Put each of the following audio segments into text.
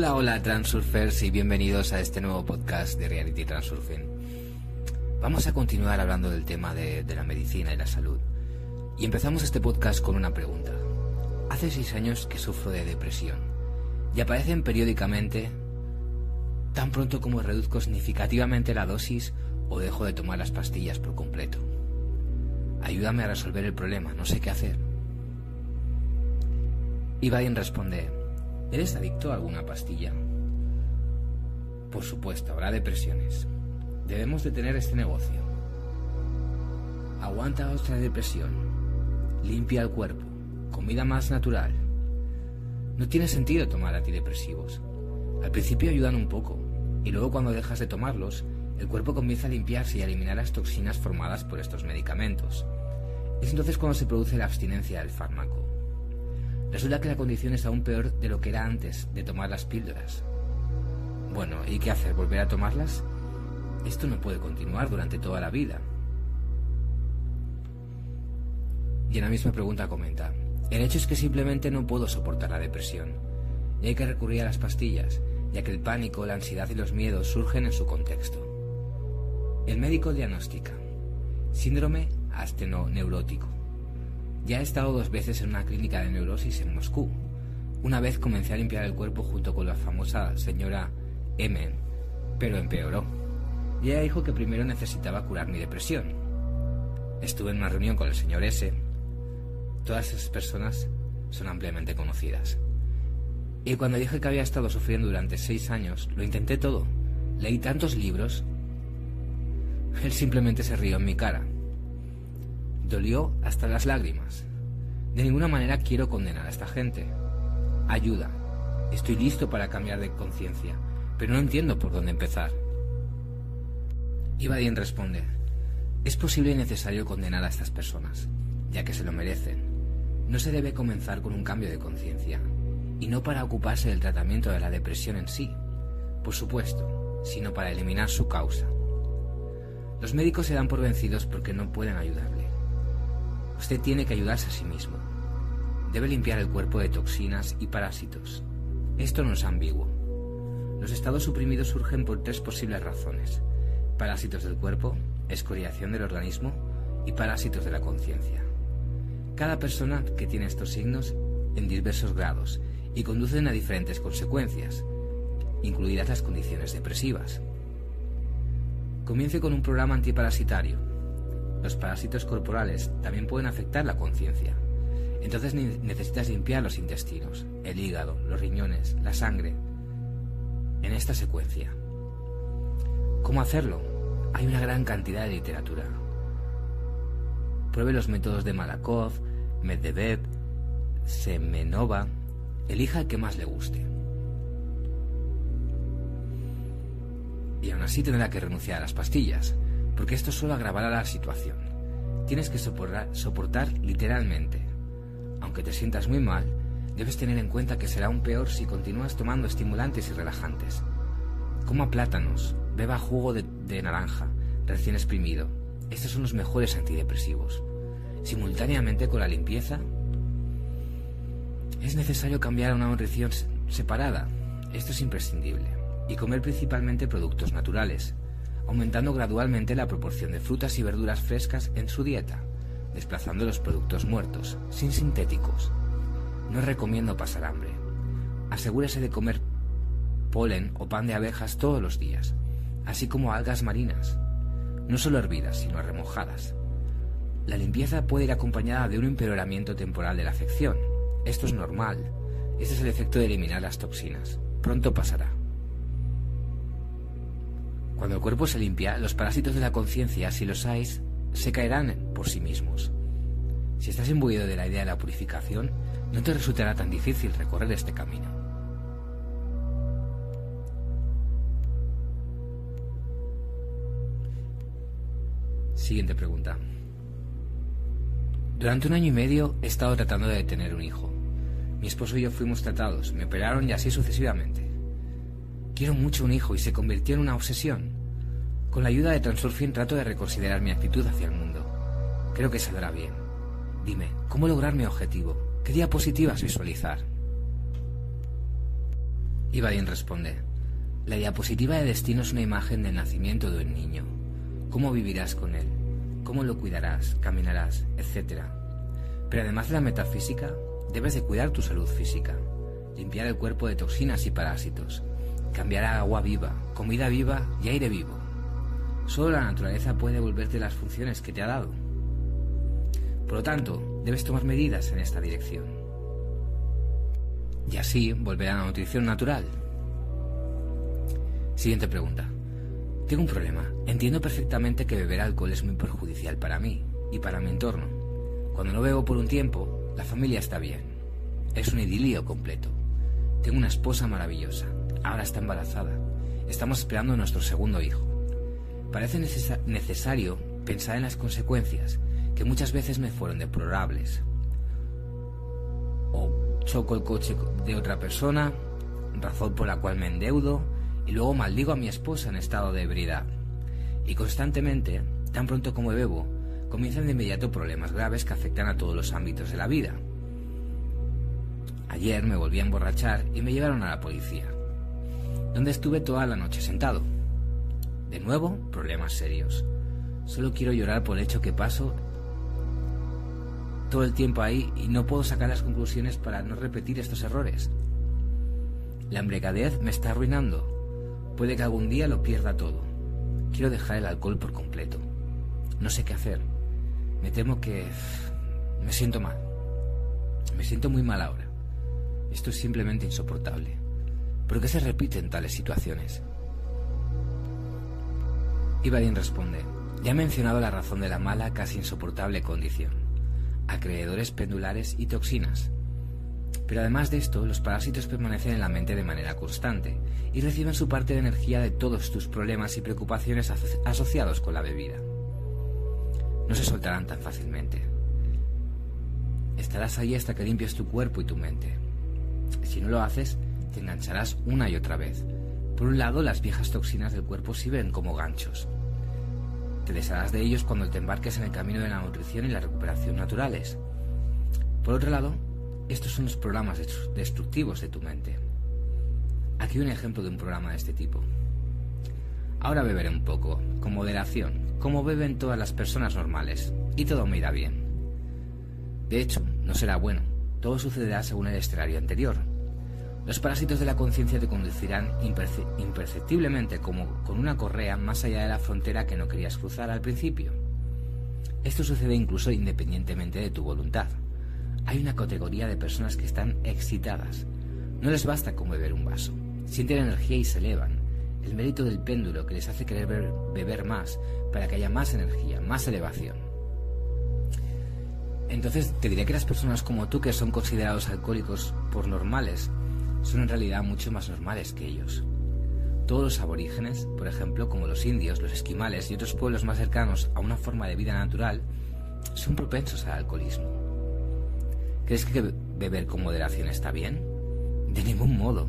Hola, hola Transurfers y bienvenidos a este nuevo podcast de Reality Transurfing. Vamos a continuar hablando del tema de, la medicina y la salud. Y empezamos este podcast con una pregunta. Hace seis años que sufro de depresión y aparecen periódicamente tan pronto como reduzco significativamente la dosis o dejo de tomar las pastillas por completo. Ayúdame a resolver el problema, no sé qué hacer. Y Biden responde, ¿eres adicto a alguna pastilla? Por supuesto, habrá depresiones. Debemos detener este negocio. Aguanta otra depresión. Limpia el cuerpo. Comida más natural. No tiene sentido tomar antidepresivos. Al principio ayudan un poco, y luego cuando dejas de tomarlos, el cuerpo comienza a limpiarse y a eliminar las toxinas formadas por estos medicamentos. Es entonces cuando se produce la abstinencia del fármaco. Resulta que la condición es aún peor de lo que era antes de tomar las píldoras. Bueno, ¿y qué hacer? ¿Volver a tomarlas? Esto no puede continuar durante toda la vida. Y en la misma pregunta comenta, el hecho es que simplemente no puedo soportar la depresión, y hay que recurrir a las pastillas, ya que el pánico, la ansiedad y los miedos surgen en su contexto. El médico diagnostica síndrome astenoneurótico. Ya he estado dos veces en una clínica de neurosis en Moscú. Una vez comencé a limpiar el cuerpo junto con la famosa señora M, pero empeoró. Y ella dijo que primero necesitaba curar mi depresión. Estuve en una reunión con el señor S. Todas esas personas son ampliamente conocidas. Y cuando dije que había estado sufriendo durante seis años, lo intenté todo. Leí tantos libros. Él simplemente se rió en mi cara. Dolió hasta las lágrimas. De ninguna manera quiero condenar a esta gente. Ayuda. Estoy listo para cambiar de conciencia, pero no entiendo por dónde empezar. Ibadien responde, es posible y necesario condenar a estas personas, ya que se lo merecen. No se debe comenzar con un cambio de conciencia, y no para ocuparse del tratamiento de la depresión en sí, por supuesto, sino para eliminar su causa. Los médicos se dan por vencidos porque no pueden ayudarle. Usted tiene que ayudarse a sí mismo. Debe limpiar el cuerpo de toxinas y parásitos. Esto no es ambiguo. Los estados suprimidos surgen por tres posibles razones. Parásitos del cuerpo, escoriación del organismo y parásitos de la conciencia. Cada persona que tiene estos signos en diversos grados y conducen a diferentes consecuencias, incluidas las condiciones depresivas. Comience con un programa antiparasitario. Los parásitos corporales también pueden afectar la conciencia. Entonces necesitas limpiar los intestinos, el hígado, los riñones, la sangre. En esta secuencia. ¿Cómo hacerlo? Hay una gran cantidad de literatura. Pruebe los métodos de Malakoff, Medvedev, Semenova, elija el que más le guste. Y aún así tendrá que renunciar a las pastillas, porque esto solo agravará la situación. Tienes que soportar, soportar literalmente. Aunque te sientas muy mal, debes tener en cuenta que será aún peor si continúas tomando estimulantes y relajantes. Coma plátanos, beba jugo de, de naranja, recién exprimido. Estos son los mejores antidepresivos. Simultáneamente con la limpieza, es necesario cambiar a una nutrición separada. Esto es imprescindible. Y comer principalmente productos naturales, aumentando gradualmente la proporción de frutas y verduras frescas en su dieta, desplazando los productos muertos, sin sintéticos. No recomiendo pasar hambre. Asegúrese de comer polen o pan de abejas todos los días, así como algas marinas, no solo hervidas, sino remojadas. La limpieza puede ir acompañada de un empeoramiento temporal de la afección, esto es normal. Este es el efecto de eliminar las toxinas. Pronto pasará. Cuando el cuerpo se limpia, los parásitos de la conciencia, si los hay, se caerán por sí mismos. Si estás imbuido de la idea de la purificación, no te resultará tan difícil recorrer este camino. Siguiente pregunta. Durante un año y medio he estado tratando de tener un hijo. Mi esposo y yo fuimos tratados, me operaron y así sucesivamente. Quiero mucho un hijo y se convirtió en una obsesión. Con la ayuda de Transurfing trato de reconsiderar mi actitud hacia el mundo. Creo que saldrá bien. Dime, ¿cómo lograr mi objetivo? ¿Qué diapositivas visualizar? Ibadin responde, la diapositiva de destino es una imagen del nacimiento de un niño. ¿Cómo vivirás con él? ¿Cómo lo cuidarás, caminarás, etcétera? Pero además de la metafísica, debes de cuidar tu salud física, limpiar el cuerpo de toxinas y parásitos, cambiar a agua viva, comida viva y aire vivo. Solo la naturaleza puede devolverte las funciones que te ha dado. Por lo tanto, debes tomar medidas en esta dirección. Y así volver a la nutrición natural. Siguiente pregunta. Tengo un problema. Entiendo perfectamente que beber alcohol es muy perjudicial para mí y para mi entorno. Cuando no bebo por un tiempo, la familia está bien. Es un idilio completo. Tengo una esposa maravillosa. Ahora está embarazada. Estamos esperando nuestro segundo hijo. Parece necesario pensar en las consecuencias, que muchas veces me fueron deplorables. O choco el coche de otra persona, razón por la cual me endeudo, y luego maldigo a mi esposa en estado de ebriedad. Y constantemente, tan pronto como bebo, comienzan de inmediato problemas graves que afectan a todos los ámbitos de la vida. Ayer me volví a emborrachar y me llevaron a la policía, donde estuve toda la noche sentado. De nuevo, problemas serios. Solo quiero llorar por el hecho que paso todo el tiempo ahí y no puedo sacar las conclusiones para no repetir estos errores. La embriaguez me está arruinando. Puede que algún día lo pierda todo. Quiero dejar el alcohol por completo. No sé qué hacer. Me temo que... Me siento mal. Me siento muy mal ahora. Esto es simplemente insoportable. ¿Por qué se repiten tales situaciones? Ibadin responde, ya he mencionado la razón de la mala, casi insoportable condición. Acreedores pendulares y toxinas. Pero además de esto, los parásitos permanecen en la mente de manera constante y reciben su parte de energía de todos tus problemas y preocupaciones asociados con la bebida. No se soltarán tan fácilmente. Estarás ahí hasta que limpies tu cuerpo y tu mente. Si no lo haces, te engancharás una y otra vez. Por un lado, las viejas toxinas del cuerpo sirven como ganchos. Te desharás de ellos cuando te embarques en el camino de la nutrición y la recuperación naturales. Por otro lado, estos son los programas destructivos de tu mente. Aquí un ejemplo de un programa de este tipo. Ahora beberé un poco, con moderación, como beben todas las personas normales, y todo me irá bien. De hecho, no será bueno, todo sucederá según el escenario anterior. Los parásitos de la conciencia te conducirán imperceptiblemente como con una correa más allá de la frontera que no querías cruzar al principio. Esto sucede incluso independientemente de tu voluntad. Hay una categoría de personas que están excitadas. No les basta con beber un vaso. Sienten energía y se elevan. El mérito del péndulo que les hace querer beber más para que haya más energía, más elevación. Entonces te diré que las personas como tú que son considerados alcohólicos por normales son en realidad mucho más normales que ellos. Todos los aborígenes, por ejemplo, como los indios, los esquimales y otros pueblos más cercanos a una forma de vida natural, son propensos al alcoholismo. ¿Crees que beber con moderación está bien? De ningún modo.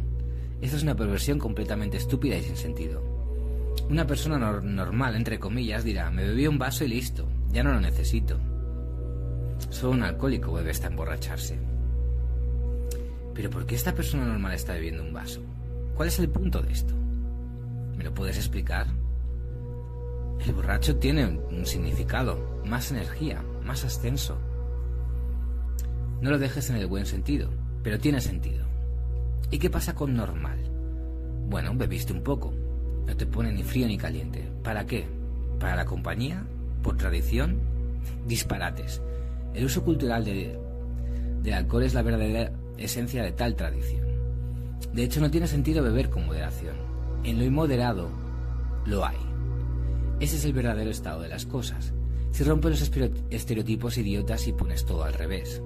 Esa es una perversión completamente estúpida y sin sentido. Una persona normal, entre comillas, dirá, me bebí un vaso y listo, ya no lo necesito. Solo un alcohólico bebe hasta emborracharse. Pero ¿por qué esta persona normal está bebiendo un vaso? ¿Cuál es el punto de esto? ¿Me lo puedes explicar? El borracho tiene un significado, más energía, más ascenso. No lo dejes en el buen sentido, pero tiene sentido. ¿Y qué pasa con normal? Bueno, bebiste un poco. No te pone ni frío ni caliente. ¿Para qué? ¿Para la compañía? ¿Por tradición? Disparates. El uso cultural de, alcohol es la verdadera esencia de tal tradición. De hecho, no tiene sentido beber con moderación. En lo inmoderado lo hay. Ese es el verdadero estado de las cosas. Si rompes los estereotipos idiotas y pones todo al revés.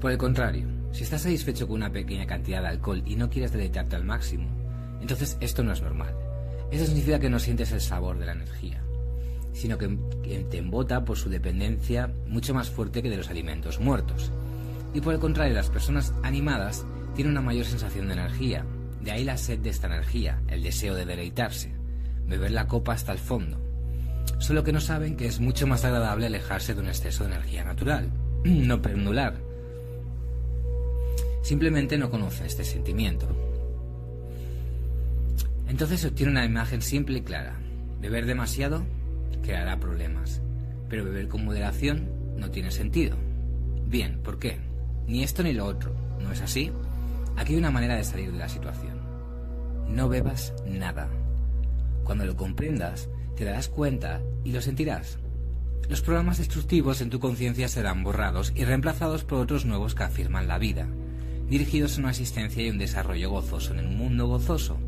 Por el contrario, si estás satisfecho con una pequeña cantidad de alcohol y no quieres deleitarte al máximo, entonces esto no es normal. Eso significa que no sientes el sabor de la energía sino que, te embota por su dependencia mucho más fuerte que de los alimentos muertos. Y por el contrario, las personas animadas tienen una mayor sensación de energía. De ahí la sed de esta energía, el deseo de deleitarse, beber la copa hasta el fondo. Solo que no saben que es mucho más agradable alejarse de un exceso de energía natural, no pendular. simplemente no conoce este sentimiento. Entonces se obtiene una imagen simple y clara. Beber demasiado creará problemas, pero beber con moderación no tiene sentido. Bien, ¿por qué? Ni esto ni lo otro, ¿no es así? Aquí hay una manera de salir de la situación. No bebas nada. Cuando lo comprendas, te darás cuenta y lo sentirás. Los programas destructivos en tu conciencia serán borrados y reemplazados por otros nuevos que afirman la vida, dirigidos a una existencia y un desarrollo gozoso en un mundo gozoso.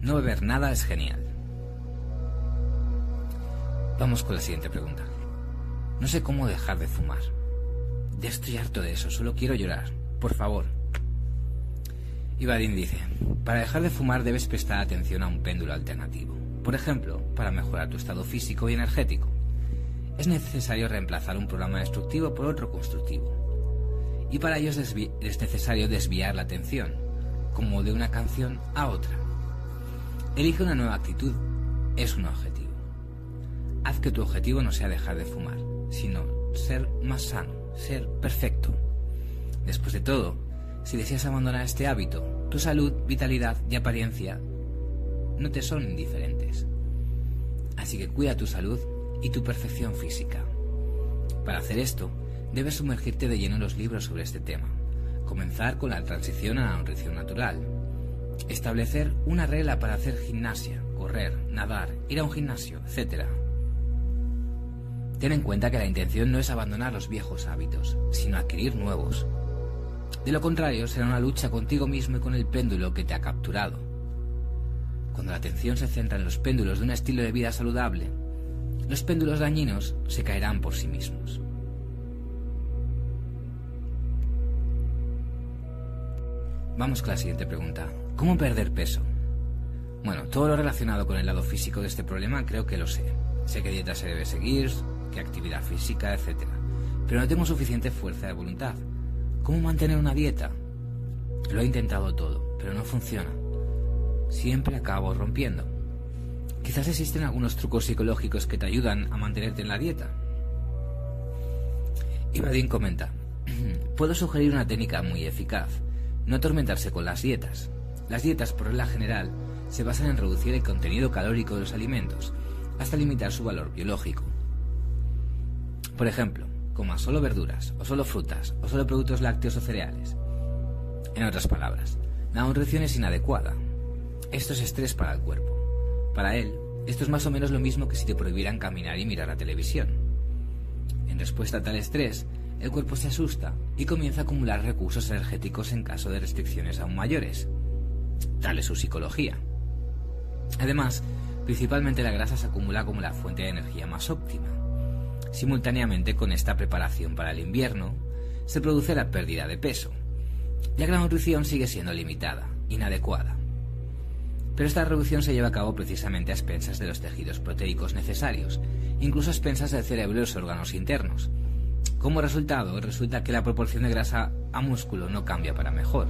No beber nada es genial. Vamos con la siguiente pregunta. No sé cómo dejar de fumar. Ya estoy harto de eso, solo quiero llorar. Por favor. Ibadin dice, para dejar de fumar debes prestar atención a un péndulo alternativo. Por ejemplo, para mejorar tu estado físico y energético. Es necesario reemplazar un programa destructivo por otro constructivo. Y para ello es necesario desviar la atención, como de una canción a otra. Elige una nueva actitud, es un objetivo. Haz que tu objetivo no sea dejar de fumar, sino ser más sano, ser perfecto. Después de todo, si deseas abandonar este hábito, tu salud, vitalidad y apariencia no te son indiferentes. Así que cuida tu salud y tu perfección física. Para hacer esto, debes sumergirte de lleno en los libros sobre este tema. Comenzar con la transición a la nutrición natural. Establecer una regla para hacer gimnasia, correr, nadar, ir a un gimnasio, etc. Ten en cuenta que la intención no es abandonar los viejos hábitos, sino adquirir nuevos. De lo contrario, será una lucha contigo mismo y con el péndulo que te ha capturado. Cuando la atención se centra en los péndulos de un estilo de vida saludable, los péndulos dañinos se caerán por sí mismos. Vamos con la siguiente pregunta. ¿Cómo perder peso? Bueno, todo lo relacionado con el lado físico de este problema creo que lo sé. Sé qué dieta se debe seguir, qué actividad física, etc. Pero no tengo suficiente fuerza de voluntad. ¿Cómo mantener una dieta? Lo he intentado todo, pero no funciona. Siempre acabo rompiendo. Quizás existen algunos trucos psicológicos que te ayudan a mantenerte en la dieta. Ibadin comenta, puedo sugerir una técnica muy eficaz, no atormentarse con las dietas. Las dietas, por regla general, se basan en reducir el contenido calórico de los alimentos hasta limitar su valor biológico. Por ejemplo, coma solo verduras, o solo frutas, o solo productos lácteos o cereales. En otras palabras, la nutrición es inadecuada. Esto es estrés para el cuerpo. Para él, esto es más o menos lo mismo que si te prohibieran caminar y mirar la televisión. En respuesta a tal estrés, el cuerpo se asusta y comienza a acumular recursos energéticos en caso de restricciones aún mayores. Tal es su psicología. Además, principalmente la grasa se acumula como la fuente de energía más óptima. Simultáneamente con esta preparación para el invierno, se produce la pérdida de peso, la nutrición sigue siendo limitada, inadecuada. Pero esta reducción se lleva a cabo precisamente a expensas de los tejidos proteicos necesarios, incluso a expensas del cerebro y los órganos internos. Como resultado, resulta que la proporción de grasa a músculo no cambia para mejor.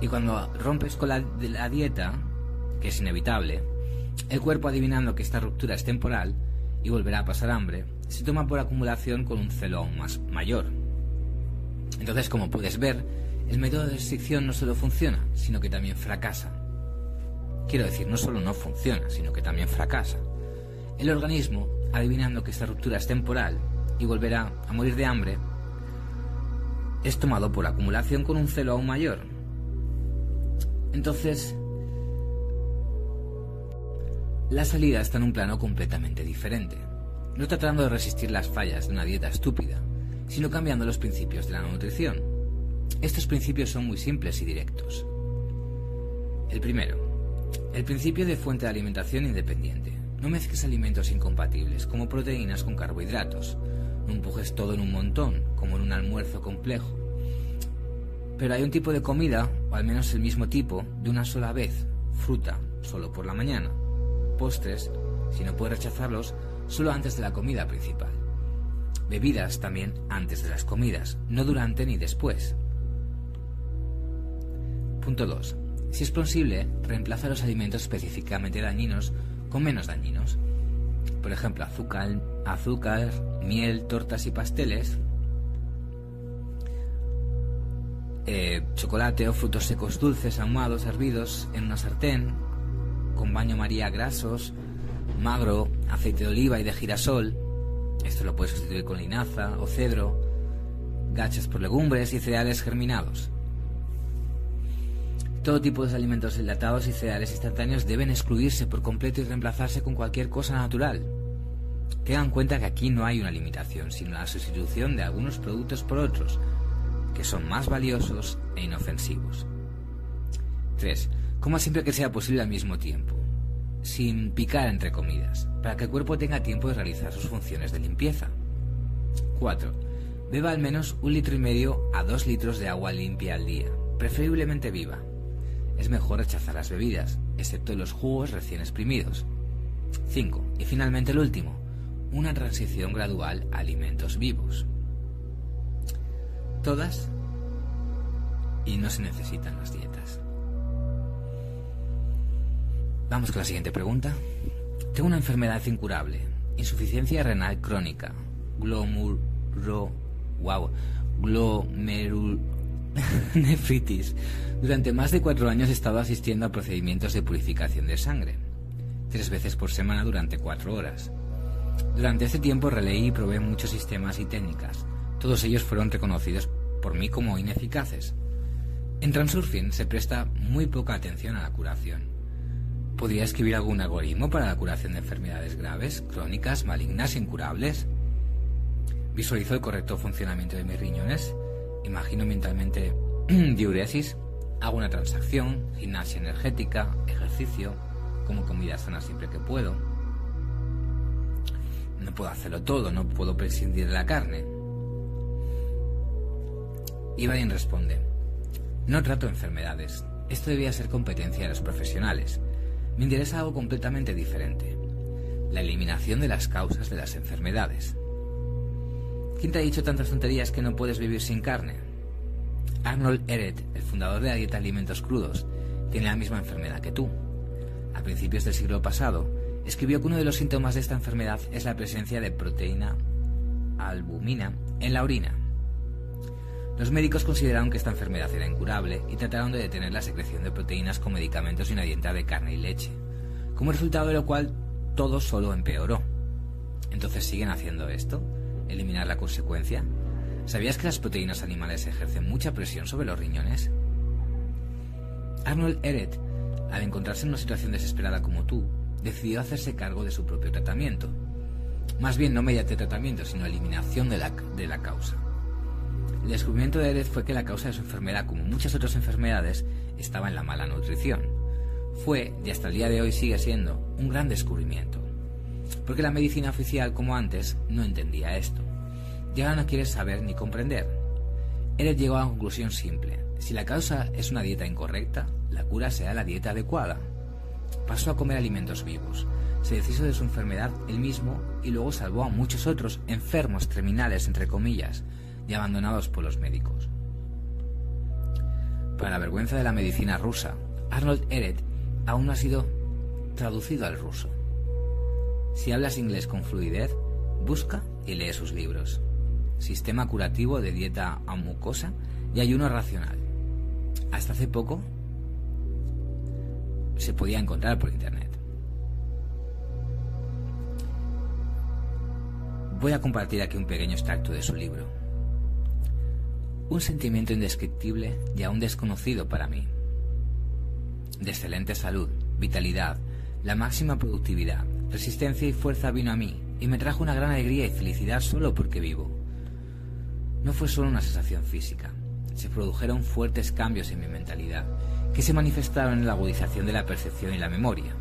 Y cuando rompes con la, la dieta, que es inevitable, el cuerpo adivinando que esta ruptura es temporal y volverá a pasar hambre, se toma por acumulación con un celo aún más mayor. Entonces, como puedes ver, el método de restricción no solo funciona, sino que también fracasa. Quiero decir, no solo no funciona, sino que también fracasa. El organismo, adivinando que esta ruptura es temporal y volverá a morir de hambre, es tomado por acumulación con un celo aún mayor. Entonces, la salida está en un plano completamente diferente no tratando de resistir las fallas de una dieta estúpida, sino cambiando los principios de la nutrición. Estos principios son muy simples y directos. El primero, el principio de fuente de alimentación independiente. No mezcles alimentos incompatibles, como proteínas con carbohidratos. No empujes todo en un montón, como en un almuerzo complejo. Pero hay un tipo de comida, o al menos el mismo tipo, de una sola vez. Fruta, solo por la mañana. Postres, si no puedes rechazarlos, solo antes de la comida principal. Bebidas también antes de las comidas, no durante ni después. Punto 2. Si es posible, reemplaza los alimentos específicamente dañinos con menos dañinos. Por ejemplo, azúcar, azúcar, miel, tortas y pasteles eh, chocolate o frutos secos dulces ahumados hervidos en una sartén con baño maría grasos, magro, aceite de oliva y de girasol. Esto lo puedes sustituir con linaza o cedro, gachas por legumbres y cereales germinados. Todo tipo de alimentos enlatados y cereales instantáneos deben excluirse por completo y reemplazarse con cualquier cosa natural. Tengan en cuenta que aquí no hay una limitación, sino la sustitución de algunos productos por otros, que son más valiosos e inofensivos. 3. Coma siempre que sea posible al mismo tiempo, sin picar entre comidas, para que el cuerpo tenga tiempo de realizar sus funciones de limpieza. 4. Beba al menos un litro y medio a dos litros de agua limpia al día, preferiblemente viva. Es mejor rechazar las bebidas, excepto los jugos recién exprimidos. 5. Y finalmente el último, una transición gradual a alimentos vivos. Todas y no se necesitan las dietas. Vamos con la siguiente pregunta. Tengo una enfermedad incurable, insuficiencia renal crónica, glomuro, wow. Durante más de cuatro años he estado asistiendo a procedimientos de purificación de sangre, tres veces por semana durante cuatro horas. Durante ese tiempo releí y probé muchos sistemas y técnicas. Todos ellos fueron reconocidos por mí como ineficaces. En Transurfing se presta muy poca atención a la curación. ¿Podría escribir algún algoritmo para la curación de enfermedades graves, crónicas, malignas, incurables? Visualizo el correcto funcionamiento de mis riñones, imagino mentalmente diuresis, hago una transacción, gimnasia energética, ejercicio, como comida sana siempre que puedo. No puedo hacerlo todo, no puedo prescindir de la carne. Ibrahim responde, no trato enfermedades, esto debía ser competencia de los profesionales. Me interesa algo completamente diferente, la eliminación de las causas de las enfermedades. ¿Quién te ha dicho tantas tonterías que no puedes vivir sin carne? Arnold Eret, el fundador de la dieta alimentos crudos, tiene la misma enfermedad que tú. A principios del siglo pasado, escribió que uno de los síntomas de esta enfermedad es la presencia de proteína albumina en la orina. Los médicos consideraron que esta enfermedad era incurable y trataron de detener la secreción de proteínas con medicamentos y una dieta de carne y leche, como resultado de lo cual todo solo empeoró. Entonces siguen haciendo esto, eliminar la consecuencia. ¿Sabías que las proteínas animales ejercen mucha presión sobre los riñones? Arnold Eret, al encontrarse en una situación desesperada como tú, decidió hacerse cargo de su propio tratamiento. Más bien no mediante tratamiento, sino eliminación de la, de la causa. El descubrimiento de Eret fue que la causa de su enfermedad, como muchas otras enfermedades, estaba en la mala nutrición. Fue, y hasta el día de hoy sigue siendo, un gran descubrimiento. Porque la medicina oficial, como antes, no entendía esto. Y ahora no quiere saber ni comprender. Eret llegó a la conclusión simple. Si la causa es una dieta incorrecta, la cura será la dieta adecuada. Pasó a comer alimentos vivos. Se deshizo de su enfermedad él mismo y luego salvó a muchos otros enfermos terminales, entre comillas, y abandonados por los médicos. Para la vergüenza de la medicina rusa, Arnold Eret aún no ha sido traducido al ruso. Si hablas inglés con fluidez, busca y lee sus libros. Sistema curativo de dieta a mucosa y ayuno racional. Hasta hace poco se podía encontrar por internet. Voy a compartir aquí un pequeño extracto de su libro un sentimiento indescriptible y aún desconocido para mí. De excelente salud, vitalidad, la máxima productividad, resistencia y fuerza vino a mí y me trajo una gran alegría y felicidad solo porque vivo. No fue solo una sensación física, se produjeron fuertes cambios en mi mentalidad que se manifestaron en la agudización de la percepción y la memoria.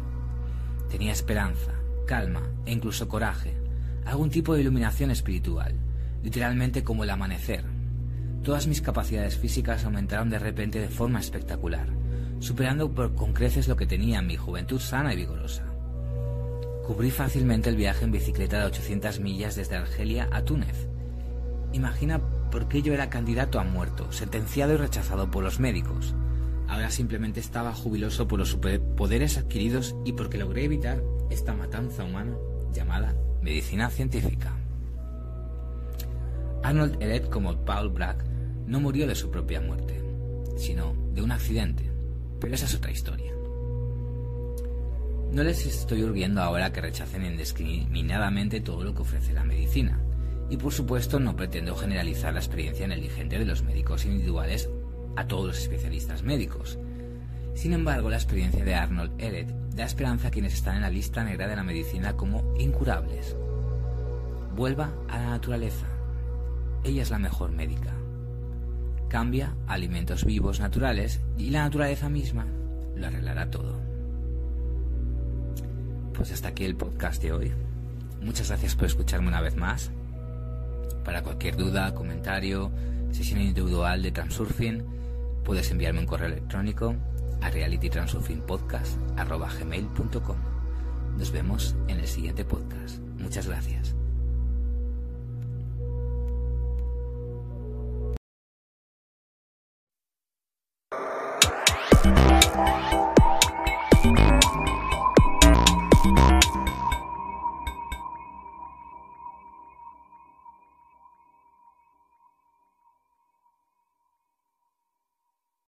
Tenía esperanza, calma e incluso coraje, algún tipo de iluminación espiritual, literalmente como el amanecer, Todas mis capacidades físicas aumentaron de repente de forma espectacular, superando por con creces lo que tenía en mi juventud sana y vigorosa. Cubrí fácilmente el viaje en bicicleta de 800 millas desde Argelia a Túnez. Imagina por qué yo era candidato a muerto, sentenciado y rechazado por los médicos. Ahora simplemente estaba jubiloso por los poderes adquiridos y porque logré evitar esta matanza humana llamada medicina científica. Arnold Eret como Paul Bragg no murió de su propia muerte. sino de un accidente. Pero esa es otra historia. No les estoy urgiendo ahora que rechacen indiscriminadamente todo lo que ofrece la medicina. Y por supuesto no pretendo generalizar la experiencia negligente de los médicos individuales a todos los especialistas médicos. Sin embargo, la experiencia de Arnold Ehret da esperanza a quienes están en la lista negra de la medicina como incurables. Vuelva a la naturaleza. Ella es la mejor médica. Cambia alimentos vivos naturales y la naturaleza misma lo arreglará todo. Pues hasta aquí el podcast de hoy. Muchas gracias por escucharme una vez más. Para cualquier duda, comentario, sesión individual de Transurfing, puedes enviarme un correo electrónico a realitytransurfingpodcast.com. Nos vemos en el siguiente podcast. Muchas gracias.